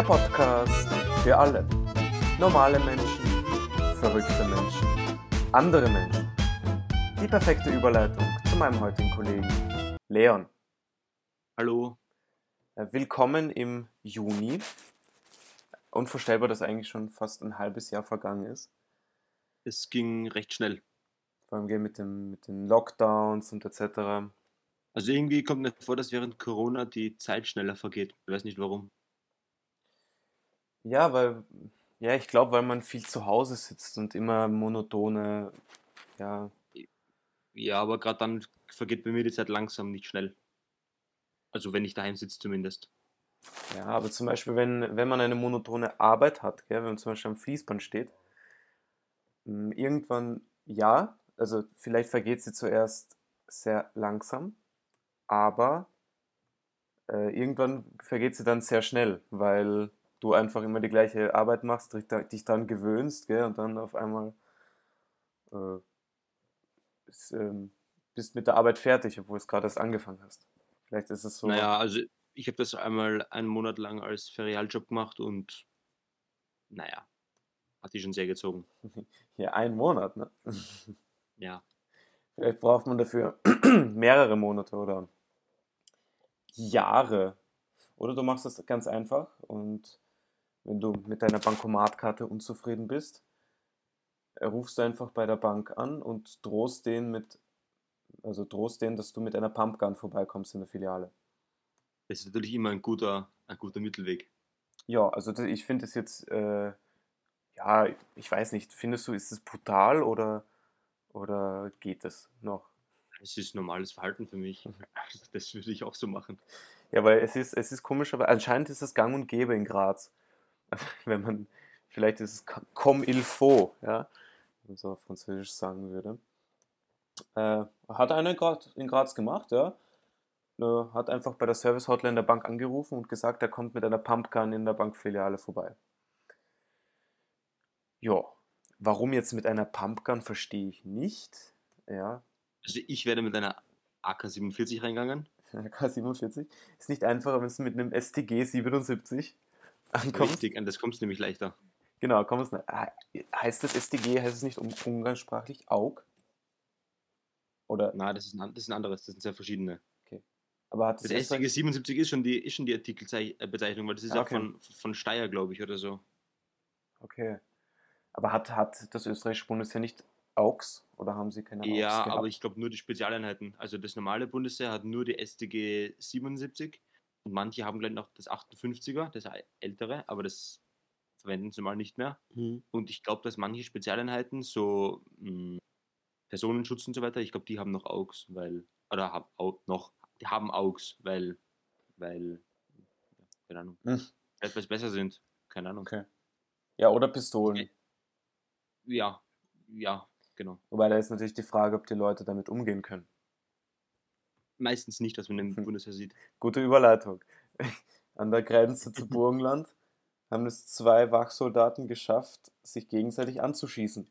Der Podcast für alle. Normale Menschen, verrückte Menschen, andere Menschen. Die perfekte Überleitung zu meinem heutigen Kollegen Leon. Hallo. Äh, Willkommen im Juni. Unvorstellbar, dass eigentlich schon fast ein halbes Jahr vergangen ist. Es ging recht schnell. Vor allem mit, dem, mit den Lockdowns und etc. Also irgendwie kommt mir vor, dass während Corona die Zeit schneller vergeht. Ich weiß nicht warum. Ja, weil, ja, ich glaube, weil man viel zu Hause sitzt und immer monotone, ja, Ja, aber gerade dann vergeht bei mir die Zeit langsam, nicht schnell. Also wenn ich daheim sitze zumindest. ja, aber zum Beispiel, wenn, wenn man eine monotone Arbeit hat, gell, wenn man zum Beispiel am Fließband steht, m, irgendwann, ja, also vielleicht vergeht sie zuerst sehr langsam, aber äh, irgendwann vergeht sie dann sehr schnell, weil du einfach immer die gleiche Arbeit machst, dich da- dich daran gewöhnst, gell, und dann auf einmal äh, bist, ähm, bist mit der Arbeit fertig, obwohl es gerade erst angefangen hast. Vielleicht ist es so. Naja, also ich habe das einmal einen Monat lang als Ferialjob gemacht und naja, hat die schon sehr gezogen. Hier ein Monat, ne? Ja. Vielleicht braucht man dafür mehrere Monate oder Jahre. Oder du machst das ganz einfach und wenn du mit deiner Bankomatkarte unzufrieden bist, äh, rufst du einfach bei der Bank an und drohst denen mit, also drohst denen, dass du mit einer Pumpgun vorbeikommst in der Filiale. Das ist natürlich immer ein guter, ein guter Mittelweg. Ja, also das, ich finde es jetzt, äh, ja, ich weiß nicht, findest du, ist es brutal oder, oder geht es noch? Es ist normales Verhalten für mich. Das würde ich auch so machen. Ja, weil es ist, es ist komisch, aber anscheinend ist es gang und gäbe in Graz. Wenn man, vielleicht ist es co- comme il faut, ja, wenn man so auf Französisch sagen würde. Äh, hat einer in Graz, gemacht, ja. Äh, hat einfach bei der Service-Hotline der Bank angerufen und gesagt, er kommt mit einer Pumpgun in der Bankfiliale vorbei. Ja, warum jetzt mit einer Pumpgun, verstehe ich nicht. Ja, Also ich werde mit einer AK-47 reingegangen. K47 ist nicht einfacher, wenn du mit einem STG 77 ankommst. Richtig, an das kommst du nämlich leichter. Genau, kommst du. Ah, Heißt das STG, heißt es nicht um umgangssprachlich AUG? Oder, Na, das ist ein, das ist ein anderes, das sind sehr verschiedene. aber hat Das das STG 77 ist schon die, ist schon die Artikelbezeichnung, weil das ist Ah, auch okay. von, von Steyr, glaube ich, oder so. Okay. Aber hat, hat das österreichische Bundesheer nicht AUGs? Oder haben sie keine AUGs Ja, gehabt? aber ich glaube nur die Spezialeinheiten. Also das normale Bundesheer hat nur die StG 77 und manche haben gleich noch das 58er, das ältere, aber das verwenden sie mal nicht mehr. Hm. Und ich glaube, dass manche Spezialeinheiten, so mh, Personenschutz und so weiter, ich glaube, die haben noch AUGs, weil, oder haben au, noch, die haben AUGs, weil, weil, ja, keine Ahnung, Hm. weil sie besser sind, keine Ahnung. Okay. Ja, oder Pistolen. Ja, ja, genau. Wobei da ist natürlich die Frage, ob die Leute damit umgehen können. Meistens nicht, was man im Hm. Bundesheer sieht. Gute Überleitung. An der Grenze zu Burgenland haben es zwei Wachsoldaten geschafft, sich gegenseitig anzuschießen.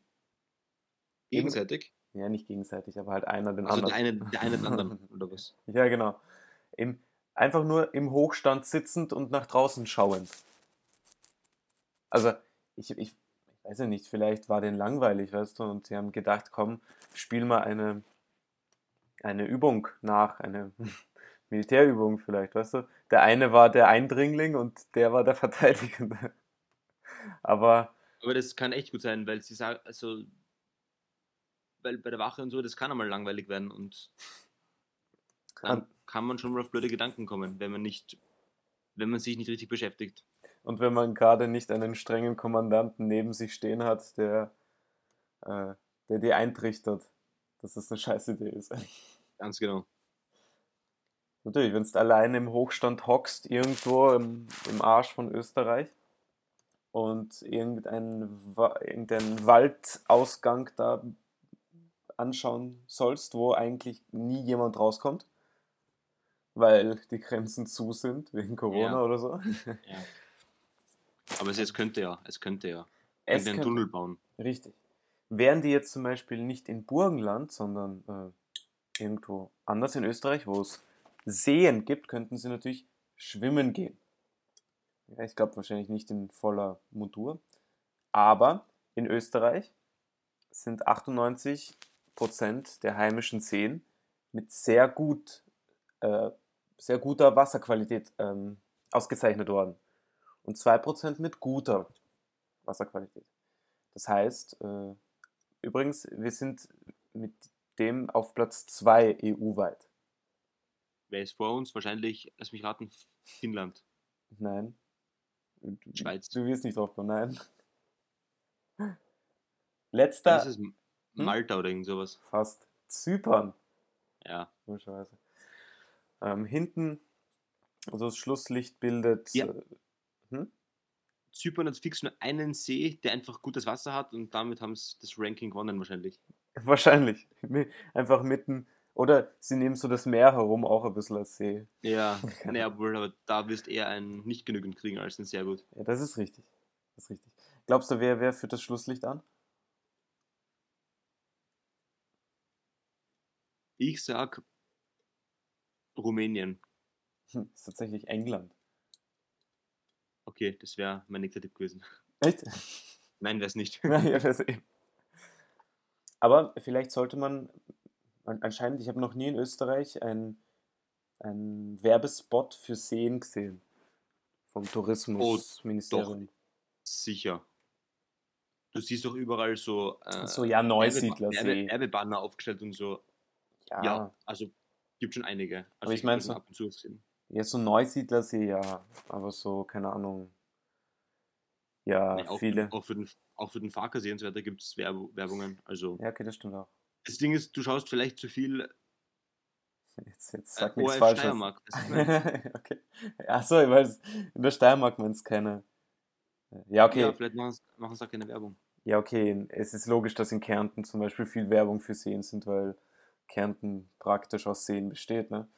Gegenseitig? Ja, nicht gegenseitig, aber halt einer den Also der anderen. eine, der eine den anderen, oder was? Ja, genau. Im, einfach nur im Hochstand sitzend und nach draußen schauend. Also, ich, ich, ich weiß ja nicht, vielleicht war denen langweilig, weißt du, und sie haben gedacht, komm, spiel mal eine, eine Übung nach, eine Militärübung vielleicht, weißt du. Der eine war der Eindringling und der war der Verteidigende. Aber Aber das kann echt gut sein, weil sie sagen, also, weil bei der Wache und so, das kann einmal langweilig werden und dann An- kann man schon mal auf blöde Gedanken kommen, wenn man nicht, wenn man sich nicht richtig beschäftigt. Und wenn man gerade nicht einen strengen Kommandanten neben sich stehen hat, der, äh, der dir eintrichtert, dass das eine scheiß Idee ist. Ganz genau. Natürlich, wenn du allein im Hochstand hockst, irgendwo im, im Arsch von Österreich und irgendeinen irgendeinen Waldausgang da anschauen sollst, wo eigentlich nie jemand rauskommt, weil die Grenzen zu sind, wegen Corona Ja. oder so. Ja. Aber es, es könnte ja, es könnte ja. Es einen könnte- Tunnel bauen. Richtig. Wären die jetzt zum Beispiel nicht in Burgenland, sondern äh, irgendwo anders in Österreich, wo es Seen gibt, könnten sie natürlich schwimmen gehen. Ja, ich glaube wahrscheinlich nicht in voller Montur. Aber in Österreich sind 98% der heimischen Seen mit sehr gut, äh, sehr guter Wasserqualität ähm, ausgezeichnet worden. Und 2% mit guter Wasserqualität. Das heißt, äh, übrigens, wir sind mit dem auf Platz 2 EU-weit. Wer ist vor uns? Wahrscheinlich, lass mich raten, Finnland. Nein. Du, Schweiz. Du wirst nicht drauf kommen, nein. Letzter, ist es M- Malta oder irgend sowas. fast Zypern, Ja. komischerweise. Ähm, hinten, also das Schlusslicht bildet. Ja. Äh, hm? Zypern hat fix nur einen See, der einfach gutes Wasser hat und damit haben sie das Ranking gewonnen wahrscheinlich. Wahrscheinlich. Einfach mitten. Oder sie nehmen so das Meer herum auch ein bisschen als See. Ja, naja, wohl, aber da wirst eher ein nicht genügend kriegen als ein sehr gut. Ja, das ist richtig. Das ist richtig. Glaubst du, wer, wer führt das Schlusslicht an? Ich sag Rumänien. Hm, ist tatsächlich England. Okay, das wäre mein nächster Tipp gewesen. Echt? Nein, wäre es nicht. Ja, das eben. Aber vielleicht sollte man, an- anscheinend, ich habe noch nie in Österreich einen Werbespot für Seen gesehen. Vom Tourismusministerium. Sicher. Du siehst doch überall so, äh, so, ja, Neusiedler. Werbebanner aufgestellt und so. Ja, Ja, also gibt schon einige. Also Aber ich mein hab so- ab und zu gesehen. Ja, so Neusiedlersee, ja. Aber so, keine Ahnung. Ja, Nee, auch, viele. Auch für den, auch für den so weiter gibt es Werbungen. Also Ja, okay, das stimmt auch. das Ding ist, du schaust vielleicht zu viel Jetzt, jetzt äh, sag nichts ORF Falsches. Steiermark. Okay. Achso, ich weiß, in der Steiermark man es keine. Ja, okay. Ja, vielleicht machen sie auch keine Werbung. Ja, okay, es ist logisch, dass in Kärnten zum Beispiel viel Werbung für Seen sind, weil Kärnten praktisch aus Seen besteht, ne?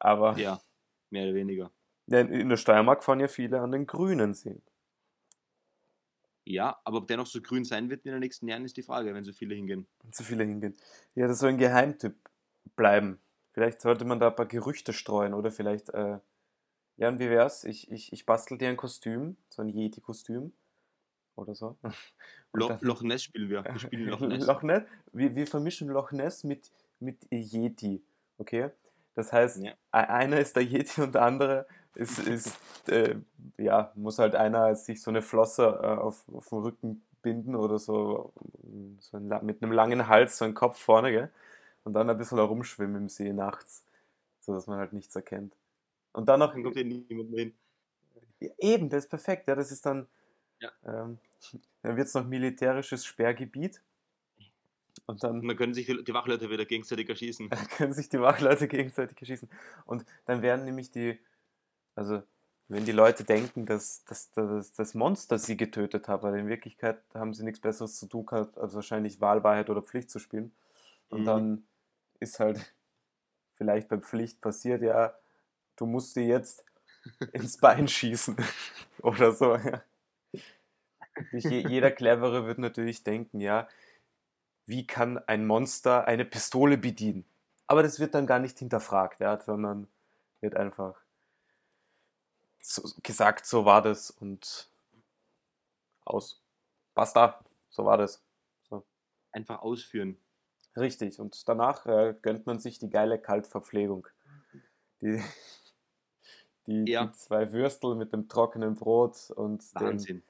Aber Ja, mehr oder weniger. in der Steiermark fahren ja viele an den grünen Seen. Ja, aber ob der noch so grün sein wird in den nächsten Jahren, ist die Frage, wenn so viele hingehen. Und zu viele hingehen. Ja, das soll ein Geheimtipp bleiben. Vielleicht sollte man da ein paar Gerüchte streuen oder vielleicht, äh, ja, und wie wär's? Ich, ich, ich bastel dir ein Kostüm, so ein Yeti-Kostüm oder so. Lo Loch Ness spielen wir. Wir spielen Loch Ness. Loch Ness? Wir, wir vermischen Loch Ness mit, mit Yeti, okay? Das heißt, Ja. e- einer ist der Yeti und der andere ist, ist äh, ja, muss halt einer sich so eine Flosse äh, auf, auf den Rücken binden oder so, so ein, mit einem langen Hals, so ein Kopf vorne, gell? Und dann ein bisschen herumschwimmen im See nachts, so dass man halt nichts erkennt. Und dann noch, Dann kommt ja niemand mehr hin. ja, eben, das ist perfekt, ja, das ist dann, Ja. ähm, dann wird es noch militärisches Sperrgebiet. Und dann Und dann können sich die, die Wachleute wieder gegenseitig erschießen. können sich die Wachleute gegenseitig erschießen. Und dann werden nämlich die, also wenn die Leute denken, dass, dass, dass das Monster sie getötet hat, weil in Wirklichkeit haben sie nichts Besseres zu tun gehabt, als wahrscheinlich Wahlwahrheit oder Pflicht zu spielen. Und Mhm. dann ist halt vielleicht bei Pflicht passiert, ja, du musst dir jetzt ins Bein schießen oder so. Ja. Jeder Clevere wird natürlich denken, ja, wie kann ein Monster eine Pistole bedienen? Aber das wird dann gar nicht hinterfragt, ja, sondern wird einfach so gesagt, so war das und aus. Basta, so war das. So. Einfach ausführen. Richtig, und danach äh, gönnt man sich die geile Kaltverpflegung. Die, die, Ja. die zwei Würstel mit dem trockenen Brot und Wahnsinn. dem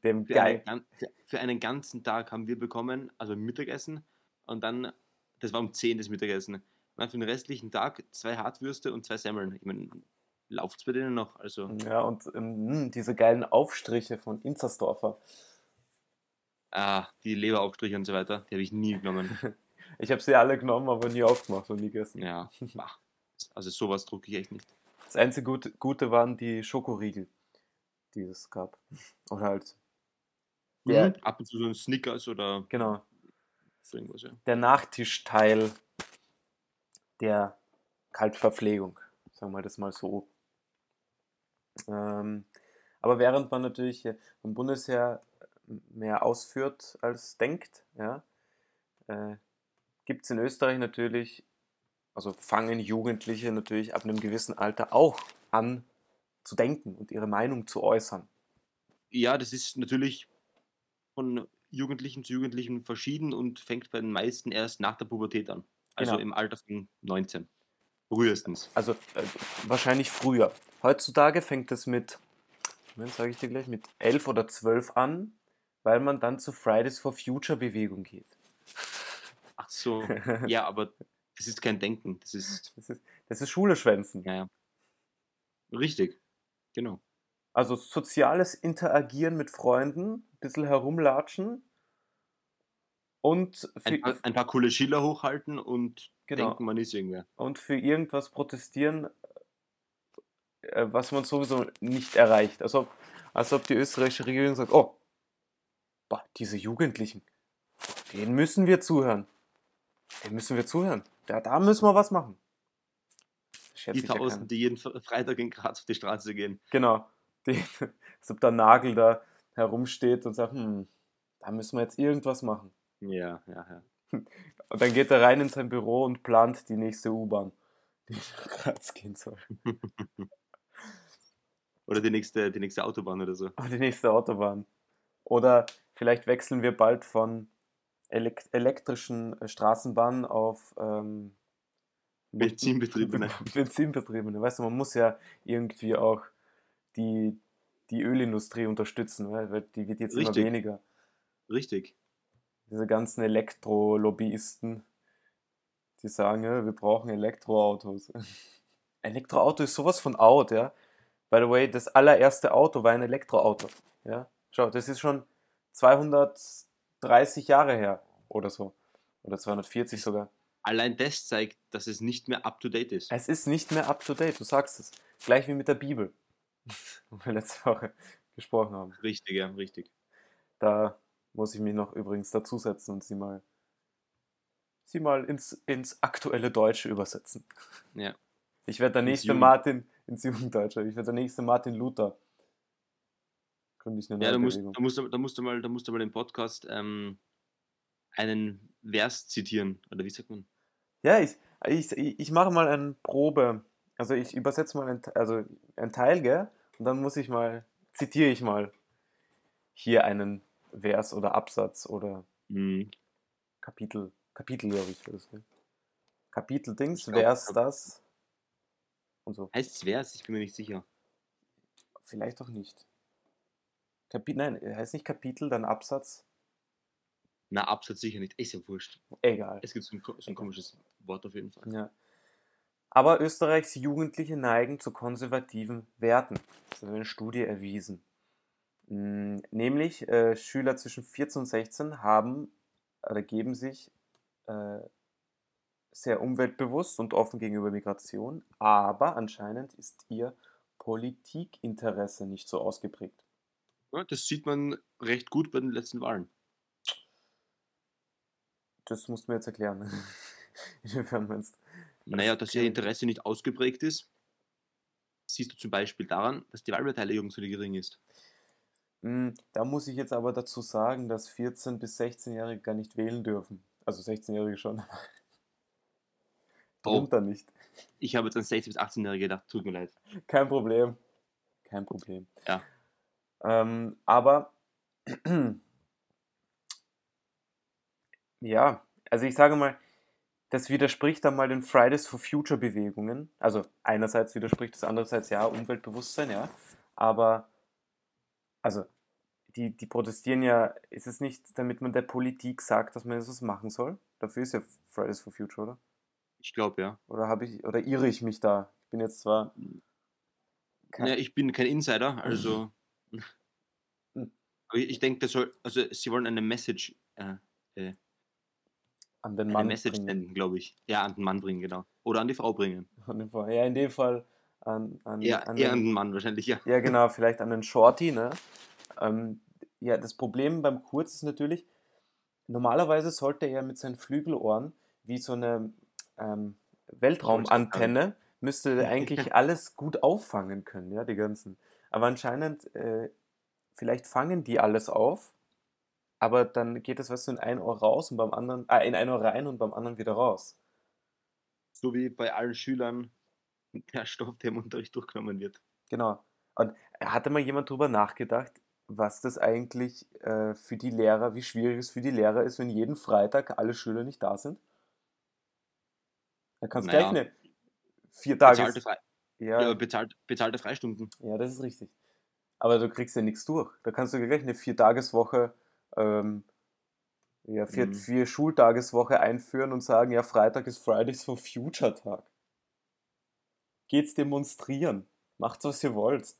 Für einen, geil. gan- für, für einen ganzen Tag haben wir bekommen, also Mittagessen und dann, das war um 10 das Mittagessen. Und dann für den restlichen Tag zwei Hartwürste und zwei Semmeln. Ich meine, läuft es bei denen noch? Also, Ja, und ähm, mh, diese geilen Aufstriche von Inzersdorfer. ah, die Leberaufstriche und so weiter, die habe ich nie genommen. Ich habe sie alle genommen, aber nie aufgemacht und nie gegessen. Ja, also sowas drucke ich echt nicht. Das einzige Gute waren die Schokoriegel, die es gab. Oder halt, Ja. Mhm. Ab und zu so ein Snickers oder genau, so irgendwas, ja. der Nachtischteil der Kaltverpflegung, sagen wir das mal so. Ähm, aber während man natürlich vom Bundesheer mehr ausführt als denkt, ja, äh, gibt es in Österreich natürlich, also fangen Jugendliche natürlich ab einem gewissen Alter auch an, zu denken und ihre Meinung zu äußern. Ja, das ist natürlich von Jugendlichen zu Jugendlichen verschieden und fängt bei den meisten erst nach der Pubertät an. Also Genau. im Alter von 19. Frühestens. Also äh, wahrscheinlich früher. Heutzutage fängt es mit, sage ich dir gleich, mit 11 oder 12 an, weil man dann zur Fridays for Future Bewegung geht. Ach so. Ja, aber das ist kein Denken. Das ist, Das ist, das ist Schule schwänzen. ja, ja. Richtig. Genau. Also soziales Interagieren mit Freunden, ein bisschen herumlatschen und Ein paar, ein paar coole Schiller hochhalten und Genau. denken, man ist irgendwer. und für irgendwas protestieren, äh, was man sowieso nicht erreicht. Also, als ob die österreichische Regierung sagt, oh, boah, diese Jugendlichen, denen müssen wir zuhören. Denen müssen wir zuhören. Da, da müssen wir was machen. Die Tausend, die jeden Fre- Freitag in Graz auf die Straße gehen. Genau. Die, als ob der Nagel da herumsteht und sagt, hm, da müssen wir jetzt irgendwas machen. Ja, ja, ja. Und dann geht er rein in sein Büro und plant die nächste U-Bahn, die nach Graz gehen soll. Oder die nächste, die nächste Autobahn oder so. Und die nächste Autobahn. Oder vielleicht wechseln wir bald von elek elektrischen äh, Straßenbahnen auf ähm, Benzinbetriebene. Benzinbetriebene. Weißt du, man muss ja irgendwie auch die, die Ölindustrie unterstützen, weil die wird jetzt Richtig. immer weniger. Richtig. Diese ganzen Elektro-Lobbyisten, die sagen, ja, wir brauchen Elektroautos. Elektroauto ist sowas von out, ja. By the way, das allererste Auto war ein Elektroauto. Ja, schau, das ist schon 230 Jahre her oder so. Oder 240 sogar. Allein das zeigt, dass es nicht mehr up to date ist. Es ist nicht mehr up to date, du sagst es. Gleich wie mit der Bibel. Wo wir letzte Woche gesprochen haben. Richtig, ja, richtig. Da muss ich mich noch übrigens dazusetzen und sie mal, sie mal ins, ins aktuelle Deutsche übersetzen. Ja. Ich werde der nächste Jugend- Martin, ins Jugenddeutsche, ich werde der nächste Martin Luther. Gründe ich eine Ja, da musst, da, musst, du- da, musst du mal, da musst du mal im Podcast ähm, einen Vers zitieren. Oder wie sagt man? Ja, ich, ich, ich mache mal eine Probe. Also ich übersetze mal ein, also ein Teil, gell? Und dann muss ich mal, zitiere ich mal hier einen Vers oder Absatz oder Hm, Kapitel. Kapitel, glaube ich, für das, gell? Kapitel Dings, glaub, Vers Kap- das. Und so. heißt es Vers? Ich bin mir nicht sicher. Vielleicht auch nicht. Kapi Nein, heißt nicht Kapitel, dann Absatz. Na, Absatz sicher nicht. Ist ja wurscht. Egal. Es gibt so ein, so ein komisches Wort auf jeden Fall. Ja. Aber Österreichs Jugendliche neigen zu konservativen Werten. Das hat eine Studie erwiesen. Mm, Nämlich äh, Schüler zwischen 14 und 16 haben oder geben sich äh, sehr umweltbewusst und offen gegenüber Migration, aber anscheinend ist ihr Politikinteresse nicht so ausgeprägt. Ja, das sieht man recht gut bei den letzten Wahlen. Das musst du mir jetzt erklären. Inwiefern meinst Naja, dass ihr. Interesse nicht ausgeprägt ist, siehst du zum Beispiel daran, dass die Wahlbeteiligung so gering ist. Mm, Da muss ich jetzt aber dazu sagen, dass 14- bis 16-Jährige gar nicht wählen dürfen. Also 16-Jährige schon, aber Oh. nicht. Ich habe jetzt an 16- bis 18-Jährige gedacht, tut mir leid. Kein Problem. Kein Problem. Ja. Ähm, aber ja, also ich sage mal, das widerspricht dann mal den Fridays for Future Bewegungen. Also einerseits widerspricht es, andererseits ja Umweltbewusstsein, ja. Aber also die, die protestieren ja, ist es nicht, damit man der Politik sagt, dass man etwas machen soll? Dafür ist ja Fridays for Future, oder? Ich glaube, ja. Oder habe ich, oder irre ich mich da? Ich bin jetzt zwar. Kein- ja. Ich bin kein Insider, also. Ich denke, das soll, also sie wollen eine Message, äh, äh, an den eine Mann Message bringen. senden, glaube ich. Ja, an den Mann bringen, genau. Oder an die Frau bringen. Den. Ja, in dem Fall an, an, Eher, an eher an den, den Mann wahrscheinlich, ja. ja genau, vielleicht an den Shorty, ne? Ähm, ja, das Problem beim Kurz ist natürlich, normalerweise sollte er mit seinen Flügelohren wie so eine ähm, Weltraumantenne, müsste er eigentlich alles gut auffangen können, ja, die ganzen. Aber anscheinend, äh, vielleicht fangen die alles auf, aber dann geht das, weißt du, in ein Ohr raus und beim anderen, äh, in ein Ohr rein und beim anderen wieder raus. So wie bei allen Schülern der Stoff, der im Unterricht durchgenommen wird. Genau. Und hatte mal jemand drüber nachgedacht, was das eigentlich äh, für die Lehrer, wie schwierig es für die Lehrer ist, wenn jeden Freitag alle Schüler nicht da sind? Da kannst du gleich Naja, eine vier bezahlte, Tages... Frei Ja, ja, bezahlt, bezahlte Freistunden. ja, das ist richtig. Aber du kriegst ja nichts durch. Da kannst du gleich eine Viertageswoche, ähm, ja, vier, Mhm. vier Schultageswoche einführen und sagen, ja, Freitag ist Fridays for Future Tag. Geht's demonstrieren. Macht, was ihr wollt.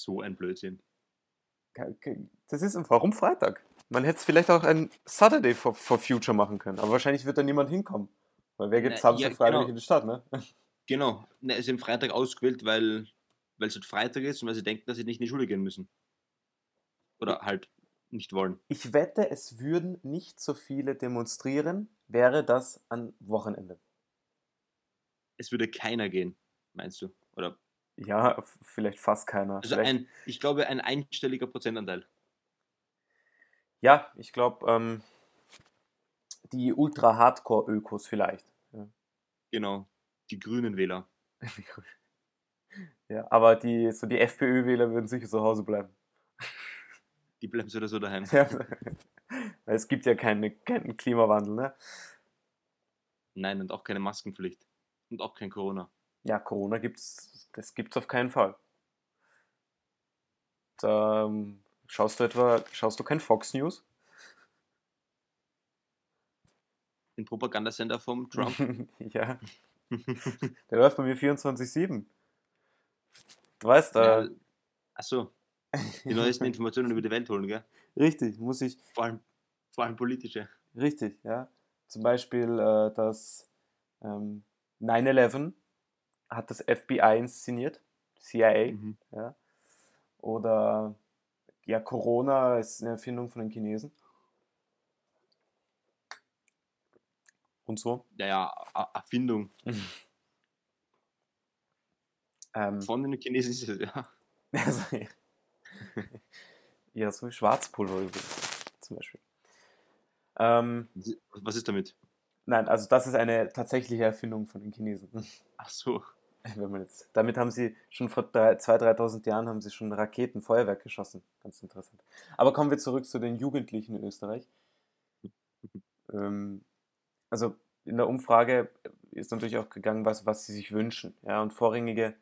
So ein Blödsinn. Das ist, warum Freitag? Man hätte es vielleicht auch ein Saturday for, for Future machen können, aber wahrscheinlich wird da niemand hinkommen. Weil wer geht Na, Samstag, ja, Freitag genau. in die Stadt, ne? Genau. Ne, es ist am Freitag ausgewählt, weil weil es halt Freitag ist und weil sie denken, dass sie nicht in die Schule gehen müssen. Oder halt nicht wollen. Ich wette, es würden nicht so viele demonstrieren, wäre das an Wochenende. Es würde keiner gehen, meinst du? Oder Ja, vielleicht fast keiner. also vielleicht, ein, ich glaube, ein einstelliger Prozentanteil. ja, ich glaube, ähm, die Ultra-Hardcore-Ökos vielleicht. Ja. Genau. Die grünen Wähler. ja, aber die, so die FPÖ-Wähler würden sicher zu Hause bleiben. Die bleiben so oder so daheim. Ja. Weil es gibt ja keine, keinen Klimawandel, ne? Nein, und auch keine Maskenpflicht. Und auch kein Corona. Ja, Corona gibt's, das gibt's auf keinen Fall. Da, ähm, schaust du etwa, schaust du kein Fox News? Den Propagandasender vom Trump. ja, der läuft bei mir 24-7. Du weißt, äh, ja, achso, die neuesten Informationen über die Welt holen, gell? richtig, muss ich, Vor allem, vor allem politische. richtig, ja. Zum Beispiel äh, das ähm, 9-11 hat das FBI inszeniert, CIA, Mhm. ja. Oder ja, Corona ist eine Erfindung von den Chinesen. Und so. Ja, ja, Erfindung. Ähm, Von den Chinesen ist es, ja. also, ja, so wie Schwarzpulver übrigens, zum Beispiel. Ähm, Was ist damit? nein, also das ist eine tatsächliche Erfindung von den Chinesen. Ach so. Wenn man jetzt, damit haben sie schon vor 2.000, 3.000 Jahren haben sie schon Raketen, Feuerwerk geschossen. Ganz interessant. Aber kommen wir zurück zu den Jugendlichen in Österreich. Ähm, also in der Umfrage ist natürlich auch gegangen, was, was sie sich wünschen. Ja, und vorrangige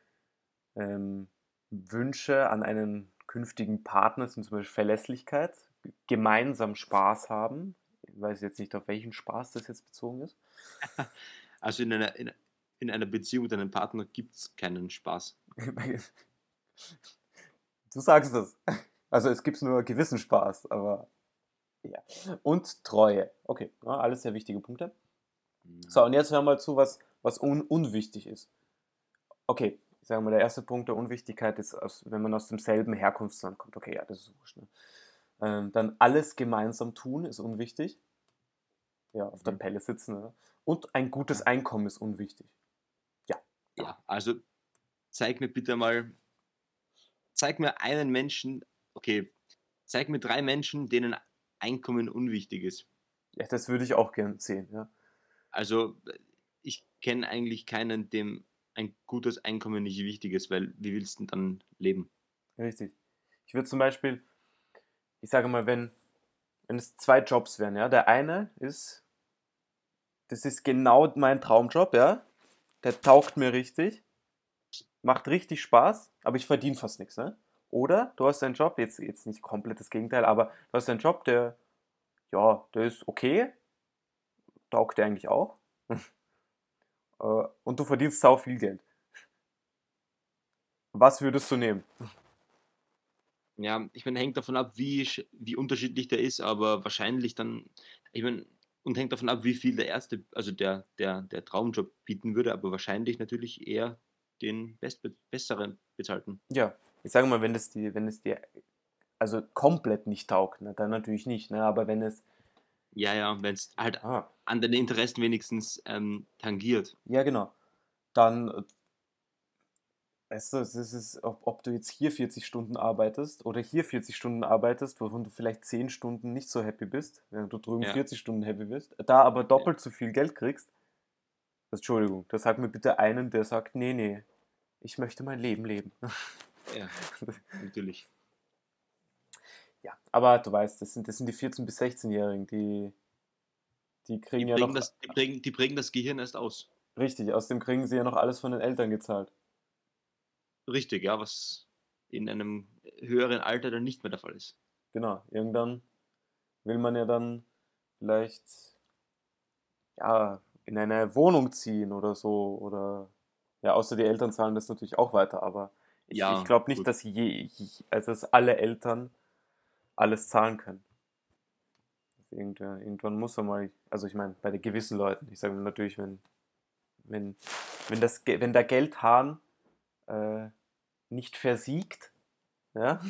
ähm, Wünsche an einen künftigen Partner sind zum Beispiel Verlässlichkeit, gemeinsam Spaß haben. Ich weiß jetzt nicht, auf welchen Spaß das jetzt bezogen ist. Also in einer, in, in einer Beziehung mit einem Partner gibt es keinen Spaß. Du sagst es. Also es gibt nur gewissen Spaß, aber ja. Und Treue. Okay, ja, alles sehr wichtige Punkte. So, und jetzt hören wir mal zu, was, was un unwichtig ist. Okay, sagen wir, der erste Punkt der Unwichtigkeit ist, wenn man aus demselben Herkunftsland kommt. Okay, ja, das ist wurscht. Ne? Ähm, dann alles gemeinsam tun ist unwichtig. Ja, auf der Mhm. Pelle sitzen. Ne? Und ein gutes Einkommen ist unwichtig. Ja, also zeig mir bitte mal, zeig mir einen Menschen, okay, zeig mir drei Menschen, denen Einkommen unwichtig ist. Ja, das würde ich auch gern sehen. Ja. Also ich kenne eigentlich keinen, dem ein gutes Einkommen nicht wichtig ist, weil wie willst du denn dann leben? Richtig. Ich würde zum Beispiel, ich sage mal, wenn, wenn es zwei Jobs wären, ja, der eine ist, das ist genau mein Traumjob, ja, der taugt mir richtig, macht richtig Spaß, aber ich verdiene fast nichts, ne? Oder du hast einen Job, jetzt, jetzt nicht komplett das Gegenteil, aber du hast einen Job, der, ja, der ist okay, taugt dir eigentlich auch, und du verdienst sau viel Geld. Was würdest du nehmen? Ja, ich meine, hängt davon ab, wie, wie unterschiedlich der ist, aber wahrscheinlich dann, ich meine, und hängt davon ab, wie viel der erste, also der, der, der Traumjob bieten würde, aber wahrscheinlich natürlich eher den best, besseren bezahlten. Ja, ich sage mal, wenn es die, wenn es dir also komplett nicht taugt, ne, dann natürlich nicht, ne, aber wenn es, Ja, ja, wenn es halt ah, an deine Interessen wenigstens ähm, tangiert. ja genau, dann, äh, weißt du, es ist, ob, ob du jetzt hier 40 Stunden arbeitest oder hier 40 Stunden arbeitest, wovon du vielleicht 10 Stunden nicht so happy bist, während du drüben Ja. 40 Stunden happy bist, da aber doppelt so viel Geld kriegst, also, Entschuldigung, da sag mir bitte einen, der sagt, nee, nee, ich möchte mein Leben leben. Ja, natürlich. Ja, aber du weißt, das sind, das sind die 14- bis 16-Jährigen, die, die Die kriegen ja prägen, noch, das, die, prägen, die prägen das Gehirn erst aus. richtig, außerdem kriegen sie ja noch alles von den Eltern gezahlt. Richtig, ja, was in einem höheren Alter dann nicht mehr der Fall ist. Genau, irgendwann will man ja dann vielleicht ja, in eine Wohnung ziehen oder so. Oder ja, außer die Eltern zahlen das natürlich auch weiter, aber ich, Ja, ich glaube nicht, gut. dass je, also dass alle Eltern alles zahlen können. Irgendwann, muss er mal, also ich meine, bei den gewissen Leuten, ich sage natürlich, wenn, wenn, wenn, das, wenn der Geldhahn äh, nicht versiegt, ja,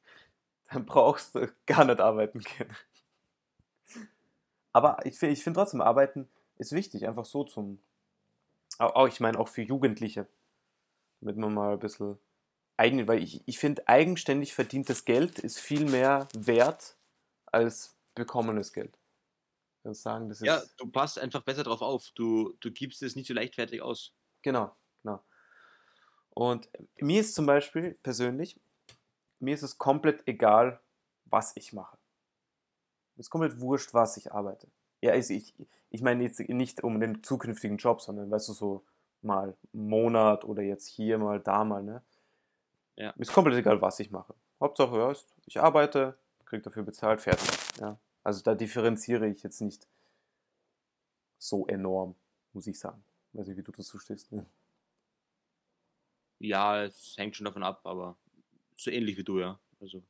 dann brauchst du gar nicht arbeiten gehen. Aber ich, ich finde trotzdem, Arbeiten ist wichtig, einfach so zum. Auch ich meine, auch für Jugendliche. Damit man mal ein bisschen eigen, weil ich, ich finde, eigenständig verdientes Geld ist viel mehr wert als bekommenes Geld. Würde sagen, das ist. Ja, du passt einfach besser drauf auf. Du, du gibst es nicht so leichtfertig aus. Genau, genau. Und mir ist zum Beispiel persönlich, mir ist es komplett egal, was ich mache. Mir ist komplett wurscht, was ich arbeite. Ja, also ich, ich meine jetzt nicht um den zukünftigen Job, sondern weißt du, so mal Monat oder jetzt hier mal, da mal, ne? Ja. Mir ist komplett egal, was ich mache. Hauptsache, ja, ich arbeite, kriege dafür bezahlt, fertig. Ja. Also da differenziere ich jetzt nicht so enorm, muss ich sagen. Weiß nicht, wie du dazu stehst. Ne? Ja, es hängt schon davon ab, aber so ähnlich wie du, ja. Also,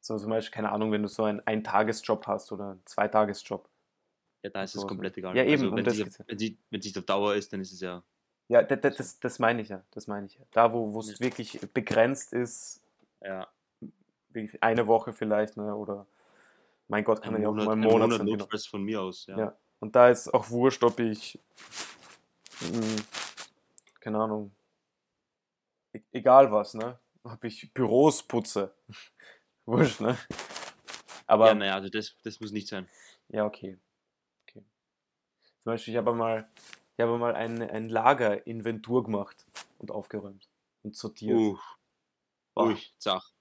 So zum Beispiel, keine Ahnung, wenn du so einen Ein-Tages-Job hast oder einen Zwei-Tages-Job. ja, da ist es komplett egal. Ja, eben, Also, wenn das es geht's ja. wenn sie, wenn es nicht auf Dauer ist, dann ist es ja. Ja, das, das, das, meine ich ja. Das meine ich ja. Da, wo es Ja. wirklich begrenzt ist, ja eine Woche vielleicht, ne? Oder mein Gott, kann ein ja auch mal ein einen Monat Monat sein. Genau. von mir aus. Ja. Ja. Und da ist auch wurscht, ob ich, mh, keine Ahnung, e egal was, ne? Ob ich Büros putze. wurscht, ne? Aber ja, naja, also das, das muss nicht sein. Ja, okay. okay. Zum Beispiel, ich habe mal, ich habe mal ein, ein Lager-Inventur gemacht und aufgeräumt und sortiert. Uh, Boah, zach.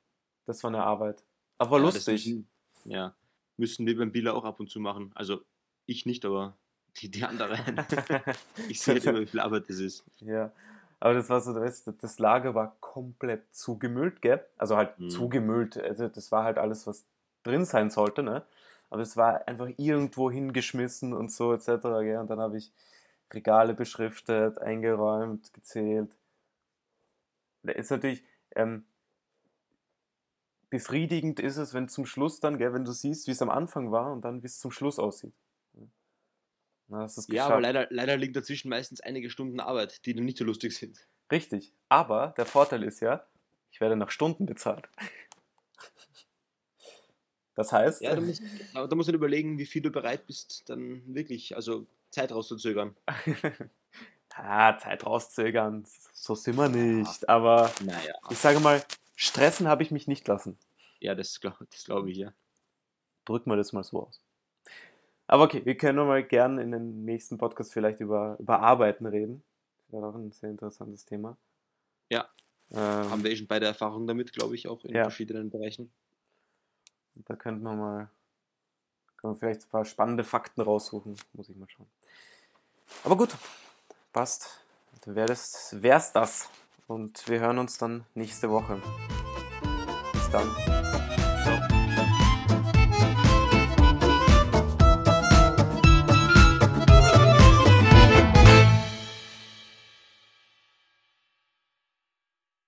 das war eine Arbeit. Aber Ja, das lustig. Müssen, ja, müssen wir beim Billa auch ab und zu machen. Also ich nicht, aber die, die anderen. ich sehe halt immer, wie viel Arbeit das ist. ja. Aber das war so, weißt, das Lager war komplett zugemüllt, gell? Also halt Mhm. zugemüllt. Also das war halt alles, was drin sein sollte, ne? Aber es war einfach irgendwo hingeschmissen und so etc. Gell? Und dann habe ich Regale beschriftet, eingeräumt, gezählt. Da ist natürlich ähm, befriedigend ist es, wenn zum Schluss dann, gell, wenn du siehst, wie es am Anfang war und dann wie es zum Schluss aussieht. Na, du Ja, aber leider, leider liegen dazwischen meistens einige Stunden Arbeit, die nicht so lustig sind. Richtig. Aber der Vorteil ist ja, ich werde nach Stunden bezahlt. Das heißt, Ja, da muss, aber da muss man überlegen, wie viel du bereit bist, dann wirklich, also Zeit rauszuzögern. ah, Zeit rauszögern, so sind wir nicht. Aber Naja. ich sage mal, stressen habe ich mich nicht lassen. Ja, das glaube glaub ich, ja. Drücken wir das mal so aus. Aber okay, wir können mal gern in den nächsten Podcast vielleicht über, über Arbeiten reden. Das wäre auch ein sehr interessantes Thema. Ja. Ähm, Haben wir eh schon beide Erfahrungen damit, glaube ich, auch in Ja. verschiedenen Bereichen. Da könnten wir mal können wir vielleicht ein paar spannende Fakten raussuchen. Muss ich mal schauen. Aber gut, passt. Dann wäre das, das. Und wir hören uns dann nächste Woche. Bis dann.